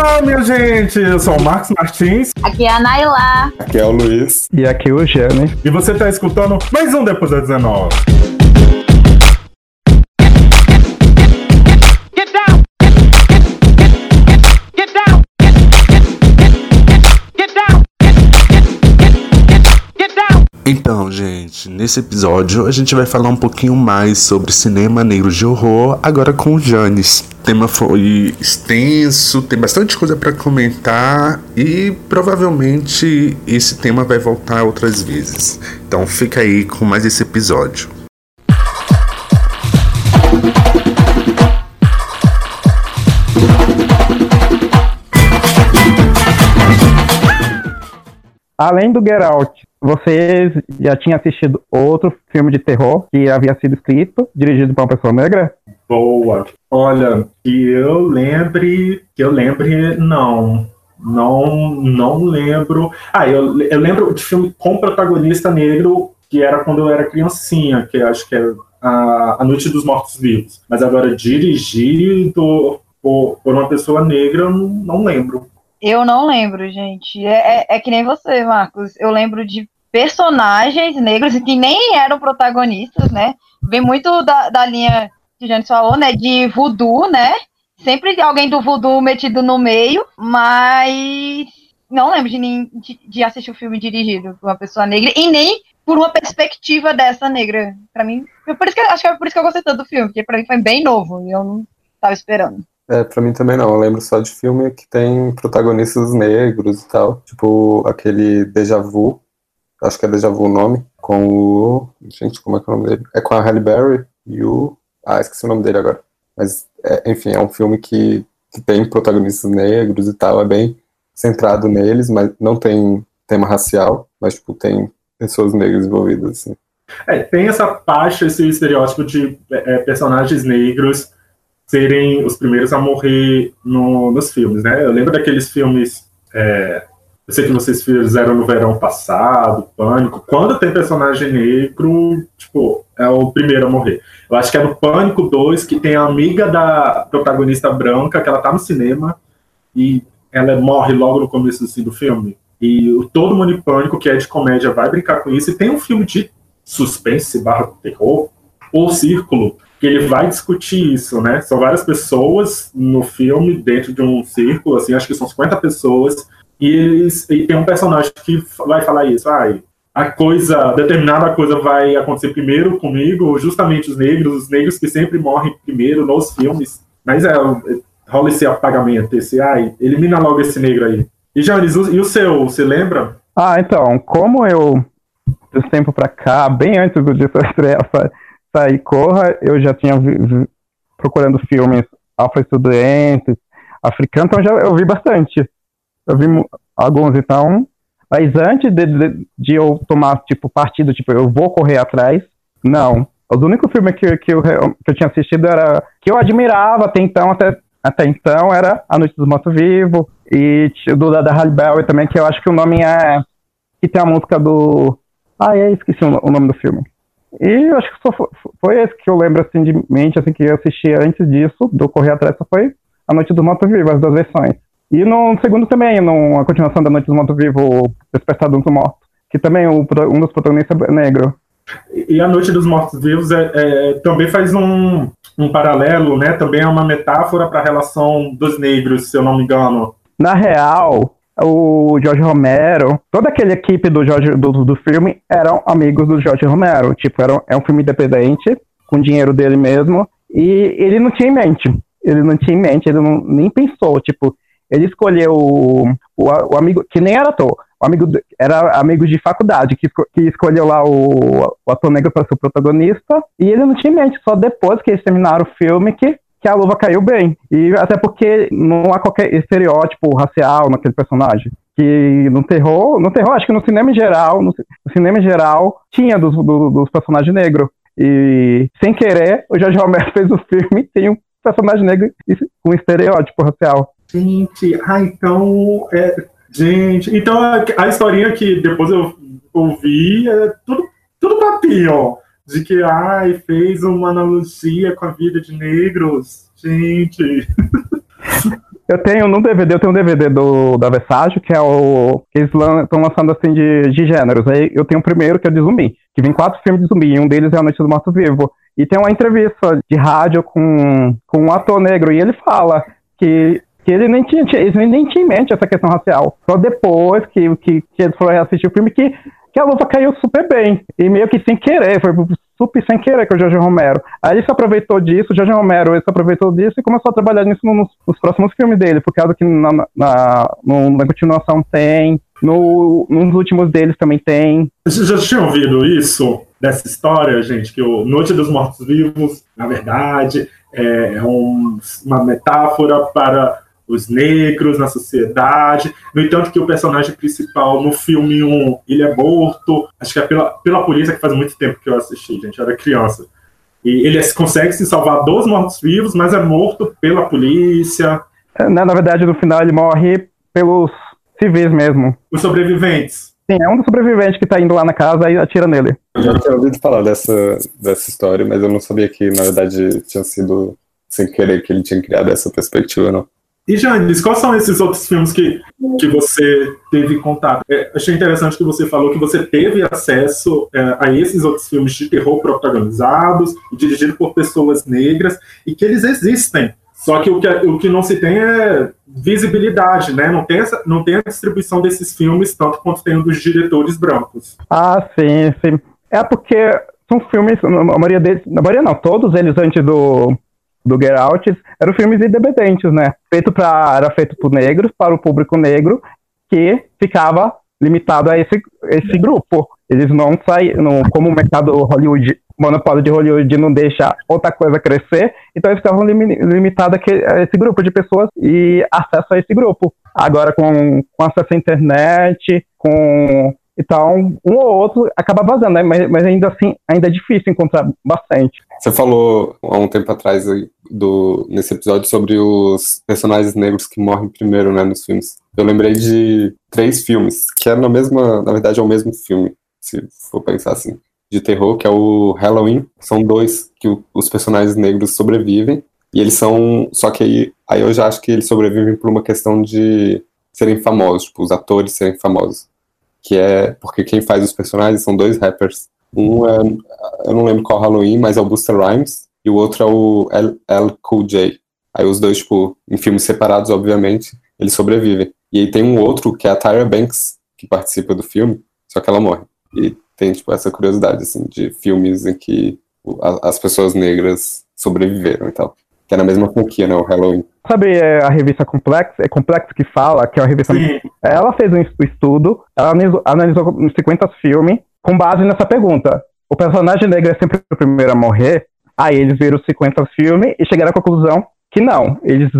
Olá, minha gente! Eu sou o Marcos Martins. Aqui é a Naila. Aqui é o Luiz. E aqui é o Jane. E você está escutando mais um Depois da 19. Então, gente, nesse episódio a gente vai falar um pouquinho mais sobre cinema negro de horror, agora com o Janis. O tema foi extenso, tem bastante coisa para comentar e provavelmente esse tema vai voltar outras vezes. Então fica aí com mais esse episódio. Além do Get Out, vocês já tinham assistido outro filme de terror que havia sido escrito, dirigido por uma pessoa negra? Boa. Olha, que eu lembre, que eu lembre, não. Não, não lembro. Ah, eu, eu lembro de filme com protagonista negro, que era quando eu era criancinha, que acho que é a, a Noite dos Mortos Vivos. Mas agora, dirigido por, por uma pessoa negra, não, não lembro. Eu não lembro, gente. É, é, é, que nem você, Marcos. Eu lembro de personagens negros que nem eram protagonistas, né? Vem muito da, da linha que a gente falou, né? De voodoo, né? Sempre alguém do voodoo metido no meio, mas não lembro de, de, de assistir o um filme dirigido por uma pessoa negra e nem por uma perspectiva dessa negra. Para mim, por isso que acho que é por isso que eu gostei tanto do filme, porque para mim foi bem novo e eu não estava esperando. É, pra mim também não. Eu lembro só de filme que tem protagonistas negros e tal. Tipo aquele Deja Vu. Acho que é Deja Vu o nome. Com o. Gente, como é que é o nome dele? É com a Halle Berry e o. Ah, esqueci o nome dele agora. Mas, é, enfim, é um filme que, que tem protagonistas negros e tal. É bem centrado neles, mas não tem tema racial. Mas, tipo, tem pessoas negras envolvidas, assim. É, tem essa parte, esse estereótipo de é, personagens negros serem os primeiros a morrer no, nos filmes, né? Eu lembro daqueles filmes, é, eu sei que vocês fizeram no verão passado, Pânico, quando tem personagem negro, tipo, é o primeiro a morrer. Eu acho que é no Pânico 2 que tem a amiga da protagonista branca, que ela tá no cinema, e ela morre logo no começo assim, do filme. E o Todo Mundo em Pânico, que é de comédia, vai brincar com isso. E tem um filme de suspense barra terror, O Círculo, que ele vai discutir isso, né? São várias pessoas no filme, dentro de um círculo, assim, acho que são 50 pessoas, e, eles, e tem um personagem que vai falar isso, ah, a coisa, determinada coisa vai acontecer primeiro comigo, justamente os negros, os negros que sempre morrem primeiro nos filmes, mas é, rola esse apagamento, esse, ai, elimina logo esse negro aí. E Janis, e o seu, você lembra? Ah, então, como eu, desse tempo pra cá, bem antes do dia da estreia, sair Corra, eu já tinha vi, vi, procurando filmes afro-estudantes, africanos, então já eu vi bastante. Eu vi alguns, então. Mas antes de, de, de, eu tomar, tipo, partido, tipo, eu vou correr atrás, não. Os únicos filmes que, que, eu, que eu tinha assistido era. que eu admirava até então, até, até então, era A Noite dos Mortos Vivos, e do da Halle Berry também, que eu acho que o nome é. que tem a música do. Ah, é, esqueci o, o nome do filme. E eu acho que só foi, foi, esse que eu lembro assim de mente, assim, que eu assisti antes disso, do Correr Atrás, só foi A Noite do Moto Vivo, as duas versões. E no segundo também, numa continuação da Noite do Moto Vivo, Despertar dos Mortos, que também um, um dos protagonistas é negro. E A Noite dos Mortos Vivos é, é, também faz um, um paralelo, né? Também é uma metáfora para a relação dos negros, se eu não me engano. Na real, o Jorge Romero, toda aquela equipe do, Jorge, do, do filme eram amigos do Jorge Romero. Tipo, era, é um filme independente, com dinheiro dele mesmo, e ele não tinha em mente. Ele não tinha em mente, ele não, nem pensou. Tipo, ele escolheu o, o, o amigo, que nem era ator, o amigo, era amigo de faculdade, que, que escolheu lá o, o ator negro para ser o protagonista, e ele não tinha em mente, só depois que eles terminaram o filme que que a luva caiu bem. E até porque não há qualquer estereótipo racial naquele personagem. Que no terror, no terror, acho que no cinema em geral, no, cinema em geral, tinha dos, do, dos personagens negros. E sem querer, o Jorge Romero fez o filme e tem um personagem negro com estereótipo racial. Gente, ah, então. É, gente, então a historinha que depois eu ouvi é tudo, tudo papinho de que ai, fez uma analogia com a vida de negros. Gente. Eu tenho no DVD, eu tenho um DVD do, da Versátil, que é o. que eles estão lançando assim de, de gêneros. Aí eu tenho o primeiro, que é de zumbi, que vem quatro filmes de zumbi, e um deles é A Noite do Morto Vivo. E tem uma entrevista de rádio com, com um ator negro, e ele fala que que ele nem tinha, ele nem tinha em mente essa questão racial. Só depois que, que, que ele foi assistir o filme que, que a luva caiu super bem. E meio que sem querer, foi super sem querer com o Jorge Romero. Aí ele se aproveitou disso, o Jorge Romero ele se aproveitou disso e começou a trabalhar nisso nos, nos próximos filmes dele, por causa que na, na, na continuação tem, no, nos últimos deles também tem. Vocês já tinham ouvido isso? Dessa história, gente, que o Noite dos Mortos Vivos, na verdade, é um, uma metáfora para os negros na sociedade. No entanto, que o personagem principal no filme 1, ele é morto. Acho que é pela, pela polícia, que faz muito tempo que eu assisti, gente, eu era criança. E ele consegue se salvar dos mortos-vivos, mas é morto pela polícia. É, na, na verdade, no final ele morre pelos civis mesmo. Os sobreviventes. Sim, é um dos sobreviventes que tá indo lá na casa e atira nele. Eu já tinha ouvido falar dessa, dessa história, mas eu não sabia que, na verdade, tinha sido sem querer que ele tinha criado essa perspectiva, não. E Janis, quais são esses outros filmes que, que você teve contato? É, achei interessante que você falou que você teve acesso é, a esses outros filmes de terror protagonizados dirigidos por pessoas negras e que eles existem. Só que o que, o que não se tem é visibilidade, né? Não tem, essa, não tem a distribuição desses filmes tanto quanto tem dos diretores brancos. Ah, sim, sim. É porque são filmes, a maioria deles, na maioria não, todos eles antes do do Get Out eram filmes independentes, né? Feito pra, era feito por negros, para o público negro, que ficava limitado a esse, esse grupo. Eles não saíram, como o mercado Hollywood, monopólio de Hollywood não deixa outra coisa crescer, então eles ficavam limitados a esse grupo de pessoas e acesso a esse grupo. Agora, com, com acesso à internet, com então, um ou outro acaba vazando, né? Mas, mas, ainda assim, ainda é difícil encontrar bastante. Você falou há um tempo atrás do, nesse episódio sobre os personagens negros que morrem primeiro, né, nos filmes. Eu lembrei de três filmes, que é na mesma, na verdade é o mesmo filme, se for pensar assim, de terror, que é o Halloween. São dois que os personagens negros sobrevivem, e eles são, só que aí, aí eu já acho que eles sobrevivem por uma questão de serem famosos, tipo, os atores serem famosos que é porque quem faz os personagens são dois rappers. Um é, eu não lembro qual Halloween, mas é o Buster Rhymes, e o outro é o L, L Cool J. Aí os dois, tipo, em filmes separados, obviamente, eles sobrevivem. E aí tem um outro, que é a Tyra Banks, que participa do filme, só que ela morre. E tem, tipo, essa curiosidade, assim, de filmes em que as pessoas negras sobreviveram e tal que é na mesma franquia, né? O Halloween. Sabe é, a revista Complex? É Complex que fala, que é uma revista. Sim. Ela fez um estudo, ela analisou, analisou 50 filmes com base nessa pergunta. O personagem negro é sempre o primeiro a morrer? Aí eles viram os 50 filmes e chegaram à conclusão que não. Eles,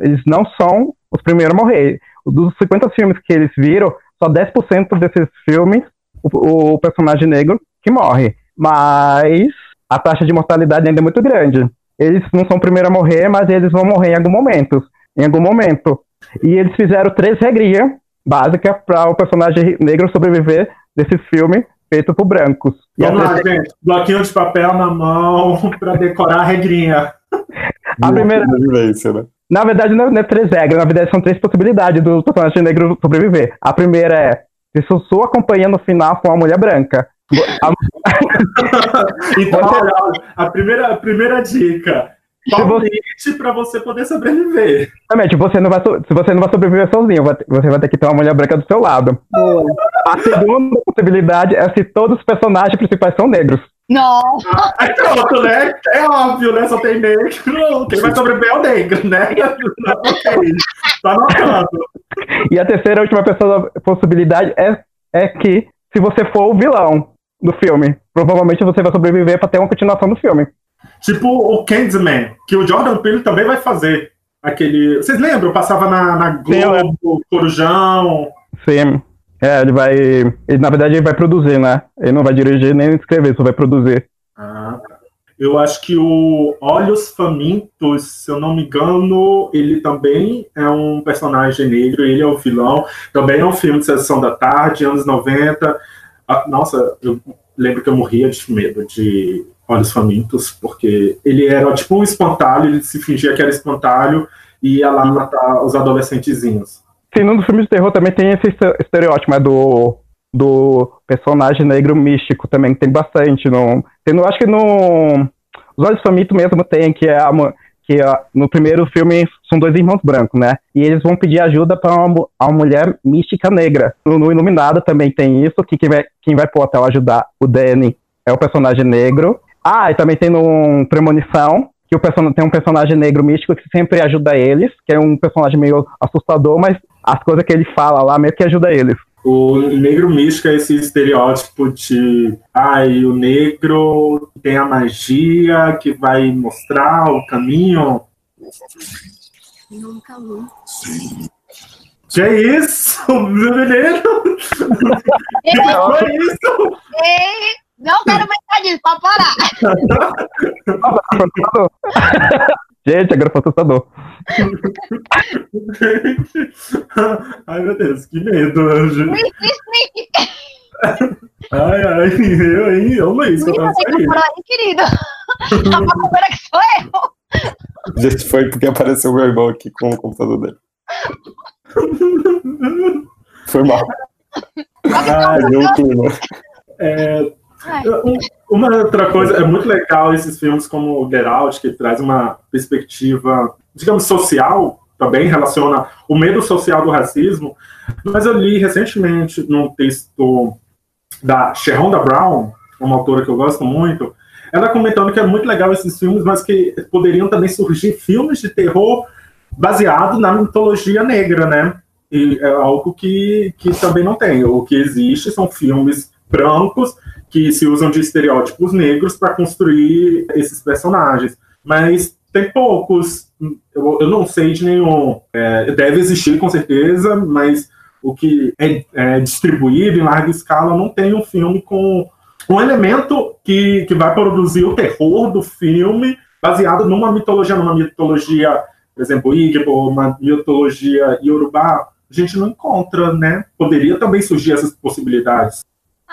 eles não são os primeiros a morrer. Dos 50 filmes que eles viram, só 10% desses filmes o, o personagem negro que morre. Mas a taxa de mortalidade ainda é muito grande eles não são o primeiro a morrer, mas eles vão morrer em algum momento. Em algum momento. E eles fizeram três regrinhas básicas para o personagem negro sobreviver desse filme feito por brancos. Vamos lá, gente. Bloquinho de papel na mão para decorar a regrinha. A primeira. Né? Na verdade, não é três regras, na verdade são três possibilidades do personagem negro sobreviver. A primeira é se sua companhia no final for uma mulher branca. então, olha, a primeira, a primeira dica. Palpite para você poder sobreviver. Exatamente, você não vai, se você não vai sobreviver sozinho, você vai ter que ter uma mulher branca do seu lado. A segunda possibilidade é se todos os personagens principais são negros. Não. É pronto, né? É óbvio, né? Só tem negro. Quem vai sobreviver é o negro, né? ok. Tá anotando. E a terceira a última possibilidade é, é que se você for o vilão, do filme. Provavelmente você vai sobreviver para ter uma continuação do filme. Tipo o Candyman, que o Jordan Peele também vai fazer. Aquele. Vocês lembram? Passava na, na Globo, Sim, Corujão. Sim. É, ele vai. Ele, na verdade, ele vai produzir, né? Ele não vai dirigir nem escrever, só vai produzir. Ah. Eu acho que o Olhos Famintos, se eu não me engano, ele também é um personagem negro, ele é o vilão. Também é um filme de sessão da tarde, anos 90. Ah, nossa, eu lembro que eu morria de medo de Olhos Famintos, porque ele era tipo um espantalho, ele se fingia que era espantalho, ia lá matar os adolescentezinhos. Sim, no filme de terror também tem esse estereótipo é do, do personagem negro místico também, tem bastante. No, tem, no, acho que no Os Olhos Famintos mesmo tem, que é a, que no primeiro filme são dois irmãos brancos, né? E eles vão pedir ajuda para uma, uma mulher mística negra. No, no, Iluminado também tem isso, que quem vai, quem vai pro hotel ajudar o Danny é o personagem negro. Ah, e também tem no Premonição, que o person tem um personagem negro místico que sempre ajuda eles, que é um personagem meio assustador, mas as coisas que ele fala lá meio que ajuda eles. O negro místico é esse estereótipo de ai, o negro tem a magia que vai mostrar o caminho. Nunca vi. Que é isso, meu menino? que foi isso? Ei, não quero pensar nisso, pode parar. Gente, agora foi assustador. Ai, meu Deus, que medo, Anjo. ai, ai, eu, hein? Eu, Luiz, que eu tava saindo. aí, querido. A macumbeira que sou eu. Gente, foi porque apareceu o meu irmão aqui com o computador dele. Foi mal. Ai, deu clima. É, uma outra coisa, é muito legal esses filmes como o Get Out, que traz uma perspectiva, digamos, social, também relaciona o medo social do racismo, mas eu li recentemente num texto da Sharonda Brown, uma autora que eu gosto muito, ela comentando que é muito legal esses filmes, mas que poderiam também surgir filmes de terror baseado na mitologia negra, né? E é algo que, que também não tem. O que existe são filmes brancos que se usam de estereótipos negros para construir esses personagens. Mas tem poucos, eu, eu não sei de nenhum. É, deve existir com certeza, mas o que é, é, distribuído em larga escala não tem um filme com um elemento que, que vai produzir o terror do filme baseado numa mitologia, numa mitologia, por exemplo, Igbo, uma mitologia Yorubá, a gente não encontra, né? Poderia também surgir essas possibilidades.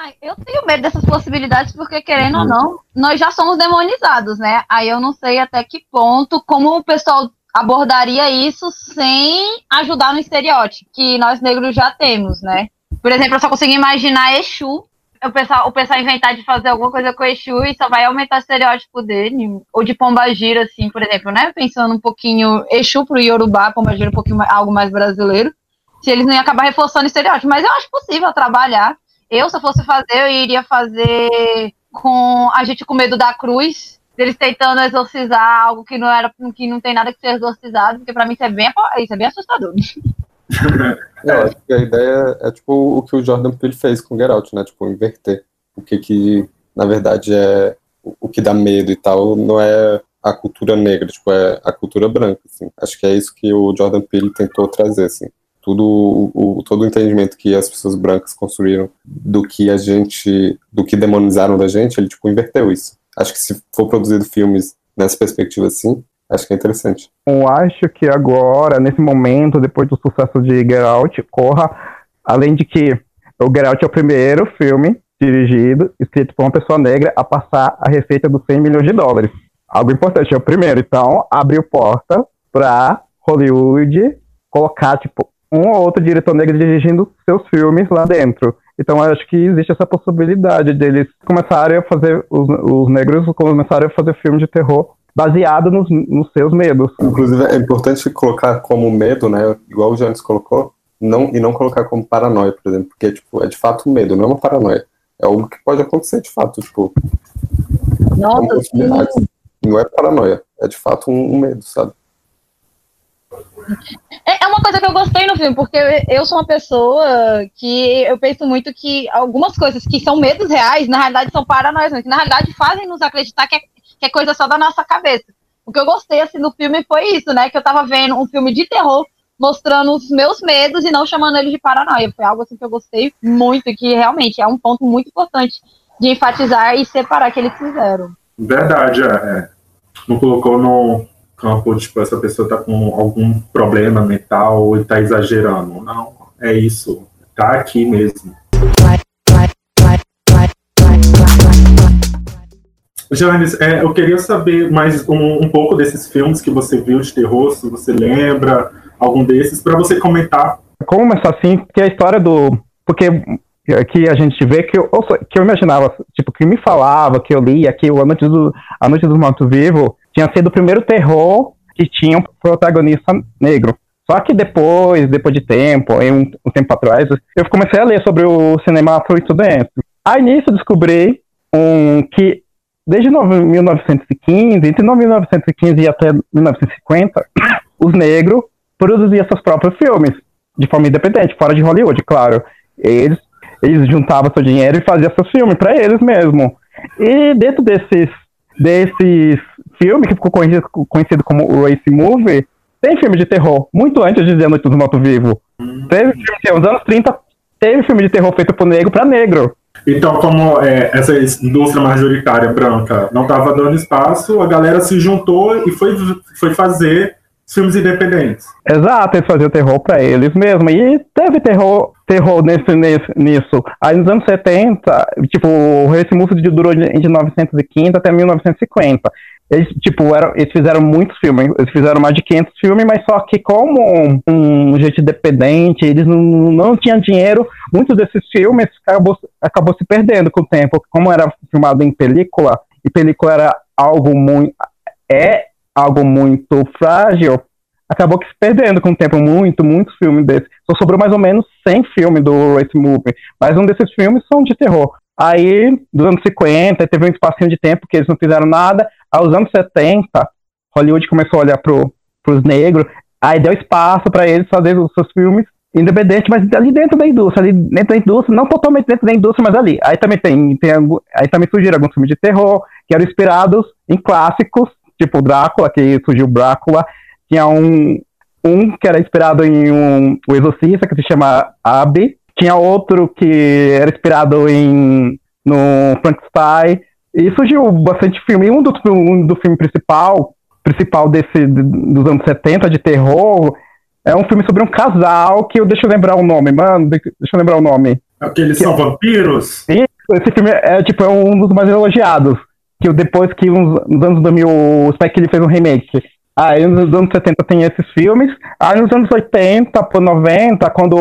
Ai, eu tenho medo dessas possibilidades porque, querendo ou não, nós já somos demonizados, né? Aí eu não sei até que ponto, como o pessoal abordaria isso sem ajudar no estereótipo que nós negros já temos, né? Por exemplo, eu só consigo imaginar Exu, o pessoal, o pessoal inventar de fazer alguma coisa com Exu e só vai aumentar o estereótipo dele, ou de Pombagira, assim, por exemplo, né? Pensando um pouquinho Exu pro Yorubá, Pombagira um pouquinho algo mais brasileiro, se eles não iam acabar reforçando o estereótipo, mas eu acho possível trabalhar eu, se eu fosse fazer, eu iria fazer com a gente com medo da cruz, eles tentando exorcizar algo que não era que não tem nada que ser exorcizado, porque para mim isso é bem, isso é bem assustador. É, eu acho que a ideia é tipo o que o Jordan Peele fez com Geralt, né? Tipo, inverter. O que que, na verdade, é o que dá medo e tal, não é a cultura negra, tipo, é a cultura branca, assim. Acho que é isso que o Jordan Peele tentou trazer, assim tudo o, todo o entendimento que as pessoas brancas construíram do que a gente, do que demonizaram da gente, ele tipo inverteu isso. Acho que se for produzido filmes nessa perspectiva assim, acho que é interessante. Eu acho que agora, nesse momento, depois do sucesso de Get Out, Corra, além de que o Get Out é o primeiro filme dirigido, escrito por uma pessoa negra, a passar a receita dos 100 milhões de dólares. Algo importante, é o primeiro. Então, abriu porta para Hollywood colocar, tipo, um ou outro diretor negro dirigindo seus filmes lá dentro. Então eu acho que existe essa possibilidade deles começarem a fazer, os, os negros começarem a fazer filmes de terror baseado nos, nos, seus medos. Inclusive é importante colocar como medo, né, igual o James colocou, não, e não colocar como paranoia, por exemplo, porque tipo, é de fato um medo, não é uma paranoia. É algo que pode acontecer de fato, tipo. Nossa, não é paranoia, é de fato um, um medo, sabe? É, é uma coisa que eu gostei no filme, porque eu sou uma pessoa que eu penso muito que algumas coisas que são medos reais, na realidade são paranoias, que na realidade fazem nos acreditar que é, que é coisa só da nossa cabeça. O que eu gostei assim no filme foi isso, né? Que eu tava vendo um filme de terror mostrando os meus medos e não chamando eles de paranoia. Foi algo assim que eu gostei muito, que realmente é um ponto muito importante de enfatizar e separar que eles fizeram. Verdade, é. é. Não colocou no, campo, tipo, essa pessoa tá com algum problema mental e tá exagerando. Não, é isso. Tá aqui mesmo. Janes, é, eu queria saber mais um, um, pouco desses filmes que você viu de terror, se você lembra algum desses, para você comentar. Como assim, que a história do. Porque que a gente vê que eu, que eu imaginava, tipo, que me falava, que eu lia, que a Noite, do, a Noite dos Mortos Vivos tinha sido o primeiro terror que tinha um protagonista negro. Só que depois, depois de tempo, um, um tempo atrás, eu comecei a ler sobre o cinema afro-estudante. Aí nisso descobri um, que desde 1915, entre 1915 e até 1950, os negros produziam seus próprios filmes, de forma independente, fora de Hollywood, claro. Eles, eles juntavam seu dinheiro e faziam seus filmes para eles mesmo. E dentro desses, desses filmes, que ficou conhecido, conhecido como Race Movie, tem filme de terror, muito antes de A Noite dos Mortos Vivos. Teve filme, nos anos 30, teve filme de terror feito por negro para negro. Então, como é, essa indústria majoritária branca não estava dando espaço, a galera se juntou e foi, foi fazer filmes independentes. Exato, eles faziam terror para eles mesmos. E teve terror, terror nesse, nesse, nisso. Aí nos anos 70, tipo, esse músico durou de 1915 até 1950. Eles, tipo, eram, eles fizeram muitos filmes, eles fizeram mais de 500 filmes, mas só que como um, um jeito independente, eles não, não tinham dinheiro, muitos desses filmes acabou, acabou se perdendo com o tempo, como era filmado em película, e película era algo muito, é algo muito frágil, acabou que se perdendo com o tempo, muito, muitos filmes desses. Só sobrou mais ou menos 100 filmes do Race Movie, mas um desses filmes são de terror. Aí, dos anos 50, teve um espacinho de tempo que eles não fizeram nada, aos anos 70, Hollywood começou a olhar pro, pros negros, aí deu espaço para eles fazerem os seus filmes independente, mas ali dentro da indústria, ali dentro da indústria, não totalmente dentro da indústria, mas ali. Aí também tem, tem aí também surgiram alguns filmes de terror que eram inspirados em clássicos, tipo Drácula, que surgiu Drácula, tinha um um que era inspirado em um o Exorcista que se chama Abby, tinha outro que era inspirado em no Frankenstein, e surgiu bastante filme. E um do, um do filme principal, principal desse, dos anos 70, de terror, é um filme sobre um casal que eu deixa eu lembrar o nome, mano. Deixa eu lembrar o nome. Aqueles que, são vampiros? Esse filme é tipo é um dos mais elogiados. Que depois que uns, nos anos 2000 o Spike ele fez um remake. Aí nos anos 70 tem esses filmes. Aí nos anos 80 por 90, quando.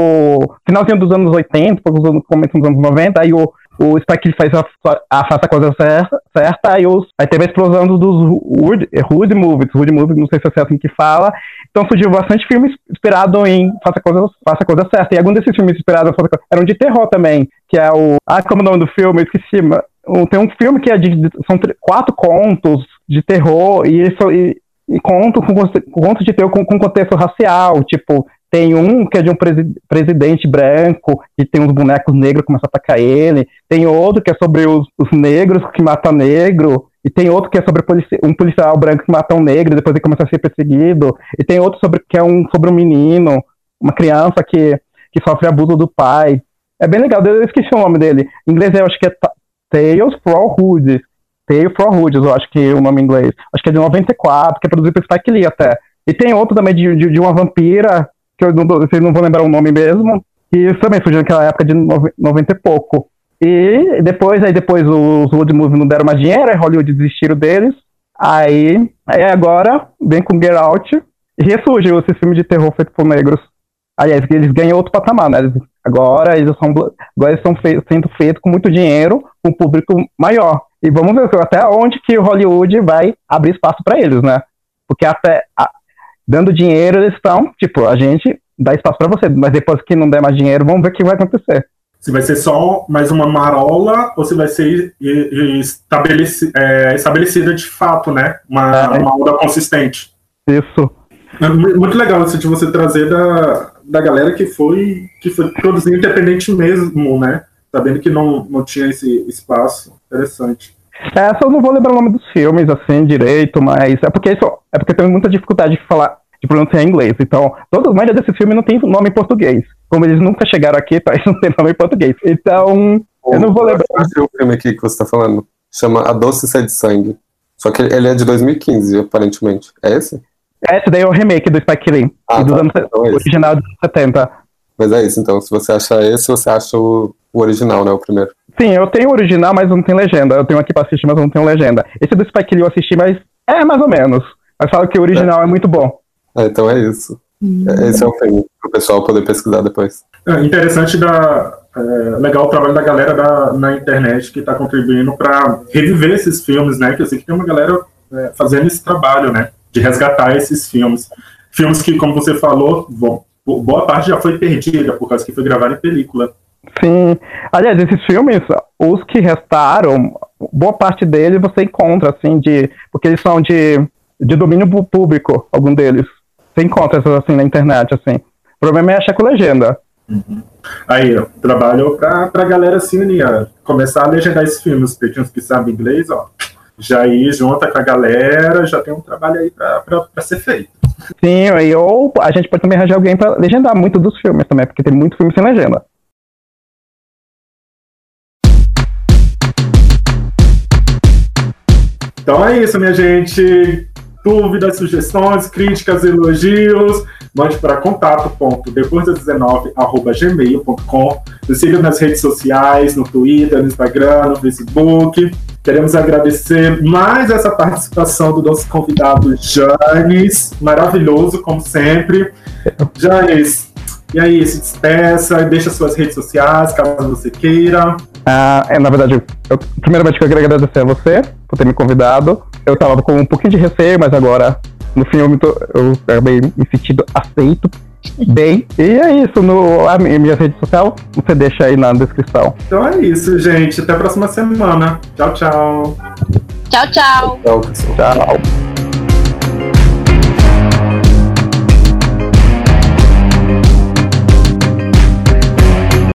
Finalzinho dos anos 80, começo dos anos 90, aí o, o Spike faz a, a, a coisa certa, aí, os, aí teve a explosão dos Hood, Hood Movies, Hood Movies, não sei se é assim que fala. Então surgiu bastante filmes inspirados em Faça a Coisa, faça a coisa Certa. E alguns desses filmes inspirados eram de terror também, que é o. Ah, como é o nome do filme? Eu esqueci. Tem um filme que é de. São quatro contos de terror e, isso, e, e contos com, contos de terror com, com contexto racial, tipo, tem um que é de um presi presidente branco e tem uns bonecos negros que começam a atacar ele. Tem outro que é sobre os, os negros que matam negro. E tem outro que é sobre polici um policial branco que mata um negro e depois ele começa a ser perseguido. E tem outro sobre que é um sobre um menino, uma criança que, que sofre abuso do pai. É bem legal, eu esqueci o nome dele. Em inglês eu acho que é Tales for Hoods. Tales for Hoods, eu acho que é o nome em inglês. Acho que é de 94, que é produzido por Spike Lee até. E tem outro também de, de, de uma vampira que eu não, vocês não vão lembrar o nome mesmo, que também surgiu naquela época de 90 e pouco. E depois, aí depois os Wood Movies não deram mais dinheiro, aí Hollywood desistiram deles. Aí, aí agora vem com Get Out e ressurge esse filme de terror feito por negros. Aliás, eles ganham outro patamar, né? Agora eles são, agora eles fe sendo feitos com muito dinheiro, com um público maior. E vamos ver até onde que o Hollywood vai abrir espaço para eles, né? Porque até, dando dinheiro, eles estão, tipo, a gente dá espaço para você, mas depois que não der mais dinheiro, vamos ver o que vai acontecer. Se vai ser só mais uma marola ou se vai ser estabeleci, é, estabelecida de fato, né? Uma, é. uma onda consistente. Isso. É muito legal isso de você trazer da, da galera que foi, que foi produzir independente mesmo, né? Sabendo que não, não tinha esse espaço. Interessante. Essa eu não vou lembrar o nome dos filmes assim direito, mas é porque isso, é porque tem muita dificuldade de falar de pronunciar em inglês. Então, toda a maioria desses filmes não tem nome em português. Como eles nunca chegaram aqui, tá, eles não tem nome em português. Então, o, eu não vou lembrar. o filme aqui que você tá falando. Chama A Doce Sede Sangue. Só que ele é de 2015, aparentemente. É esse? É, esse daí é o remake do Spike Lee. Ah, dos tá. anos, então é original dos 70. Mas é isso, então. Se você acha esse, você acha o, o original, né? O primeiro. Sim, eu tenho o original, mas não tem legenda. Eu tenho aqui pra assistir, mas não tenho legenda. Esse do Spike Lee eu assisti, mas é mais ou menos. Mas falo que o original é, é muito bom. É, então é isso. Hum. Esse é o filme, pro pessoal poder pesquisar depois. É interessante da. É, legal o trabalho da galera da, na internet que está contribuindo para reviver esses filmes, né? Que eu sei que tem uma galera é, fazendo esse trabalho, né? De resgatar esses filmes. Filmes que, como você falou, bom, boa parte já foi perdida por causa que foi gravado em película. Sim. Aliás, esses filmes, os que restaram, boa parte deles você encontra, assim, de. Porque eles são de, de domínio público, algum deles. Você encontra essas assim na internet, assim. O problema é achar com legenda. Uhum. Aí, ó, trabalho pra, pra galera se unir, ó, começar a legendar esses filmes, porque uns que sabem inglês, ó, já ir junta com a galera, já tem um trabalho aí pra, pra, pra ser feito. Sim, aí, ou a gente pode também arranjar alguém pra legendar muito dos filmes também, porque tem muito filme sem legenda. Então é isso, minha gente. Dúvidas, sugestões, críticas, elogios, mande para contato.depois19@gmail.com. Nos siga nas redes sociais, no Twitter, no Instagram, no Facebook. Queremos agradecer mais essa participação do nosso convidado Janis, maravilhoso como sempre. Janis, e aí, se despeça, deixa suas redes sociais, caso você queira. Ah, é, na verdade, eu, primeiramente eu queria agradecer a você por ter me convidado. Eu tava com um pouquinho de receio, mas agora, no fim, eu, tô, eu acabei me sentindo aceito bem. E é isso, no, a minha rede social, você deixa aí na descrição. Então é isso, gente. Até a próxima semana. Tchau, tchau. Tchau, tchau. Tchau, tchau.